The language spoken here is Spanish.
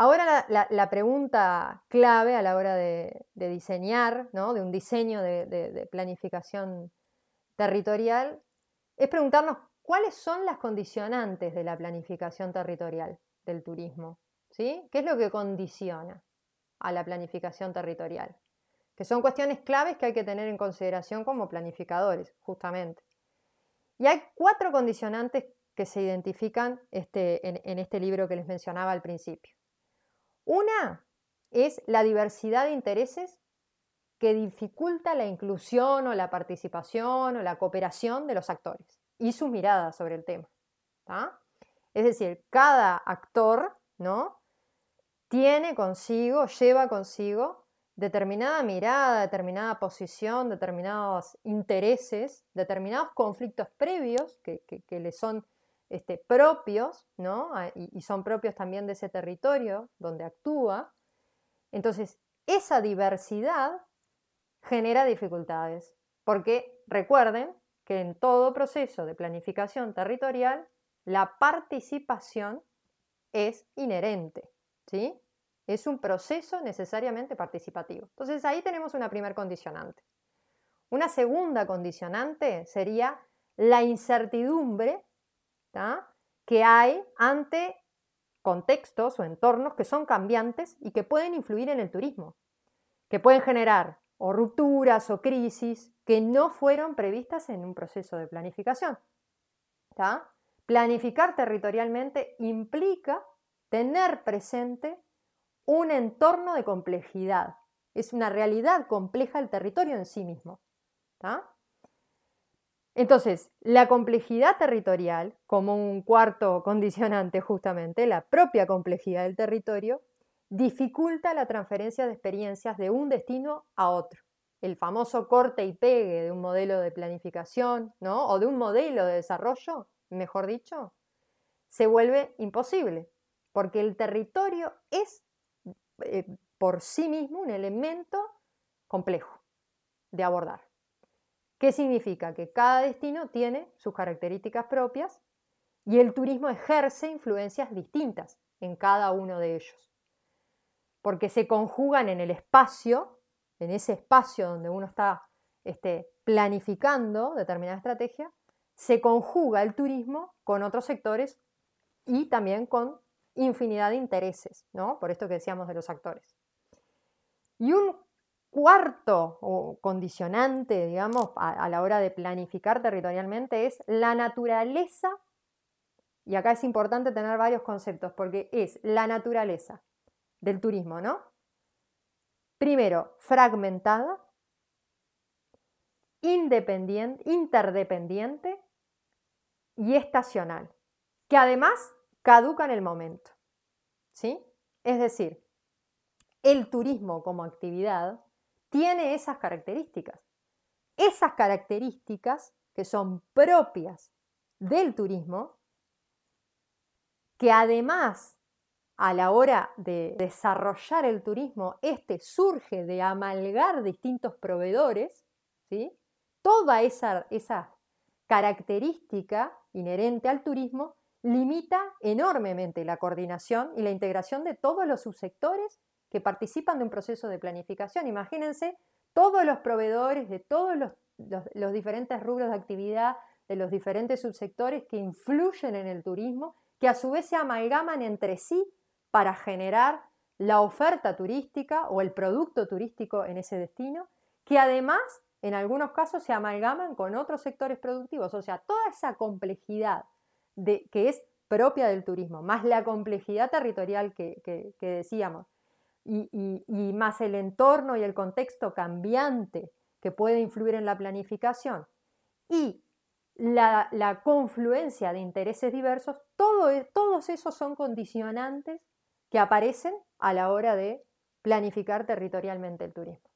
Ahora la, pregunta clave a la hora de, diseñar, ¿no? de un diseño de, planificación territorial, es preguntarnos cuáles son las condicionantes de la planificación territorial del turismo. ¿sí? ¿Qué es lo que condiciona a la planificación territorial? Que son cuestiones claves que hay que tener en consideración como planificadores, justamente. Y hay cuatro condicionantes que se identifican este, en este libro que les mencionaba al principio. Una es la diversidad de intereses que dificulta la inclusión o la participación o la cooperación de los actores y sus miradas sobre el tema. Es decir, cada actor ¿no? tiene consigo, lleva consigo determinada mirada, determinada posición, determinados intereses, determinados conflictos previos que, que le son este, propios, ¿no? Ah, y, son propios también de ese territorio donde actúa. Entonces, esa diversidad genera dificultades, porque recuerden que en todo proceso de planificación territorial, la participación es inherente, ¿sí? Es un proceso necesariamente participativo. Entonces ahí tenemos una primer condicionante. Una segunda condicionante sería la incertidumbre que hay ante contextos o entornos que son cambiantes y que pueden influir en el turismo, que pueden generar o rupturas o crisis que no fueron previstas en un proceso de planificación. Planificar territorialmente implica tener presente un entorno de complejidad. Es una realidad compleja el territorio en sí mismo. Entonces, la complejidad territorial, como un cuarto condicionante justamente, la propia complejidad del territorio, dificulta la transferencia de experiencias de un destino a otro. El famoso corte y pegue de un modelo de planificación, ¿no? O de un modelo de desarrollo, mejor dicho, se vuelve imposible, porque el territorio es eh, por sí mismo un elemento complejo de abordar. ¿Qué significa? Que cada destino tiene sus características propias y el turismo ejerce influencias distintas en cada uno de ellos. Porque se conjugan en el espacio, en ese espacio donde uno está este, planificando determinada estrategia, se conjuga el turismo con otros sectores y también con infinidad de intereses, ¿no? Por esto que decíamos de los actores. Y un cuarto condicionante, digamos, a, la hora de planificar territorialmente es la naturaleza, y acá es importante tener varios conceptos, porque es la naturaleza del turismo, ¿no? Primero, fragmentada, independiente, interdependiente y estacional, que además caduca en el momento. ¿Sí? Es decir, el turismo como actividad tiene esas características. Esas características que son propias del turismo, que además a la hora de desarrollar el turismo, este surge de amalgar distintos proveedores, ¿sí? toda esa, esa característica inherente al turismo limita enormemente la coordinación y la integración de todos los subsectores que participan de un proceso de planificación. Imagínense todos los proveedores de todos los, diferentes rubros de actividad, de los diferentes subsectores que influyen en el turismo, que a su vez se amalgaman entre sí para generar la oferta turística o el producto turístico en ese destino, que además en algunos casos se amalgaman con otros sectores productivos. O sea, toda esa complejidad de, que es propia del turismo, más la complejidad territorial que decíamos, y, más el entorno y el contexto cambiante que puede influir en la planificación y la, confluencia de intereses diversos, e, todos esos son condicionantes que aparecen a la hora de planificar territorialmente el turismo.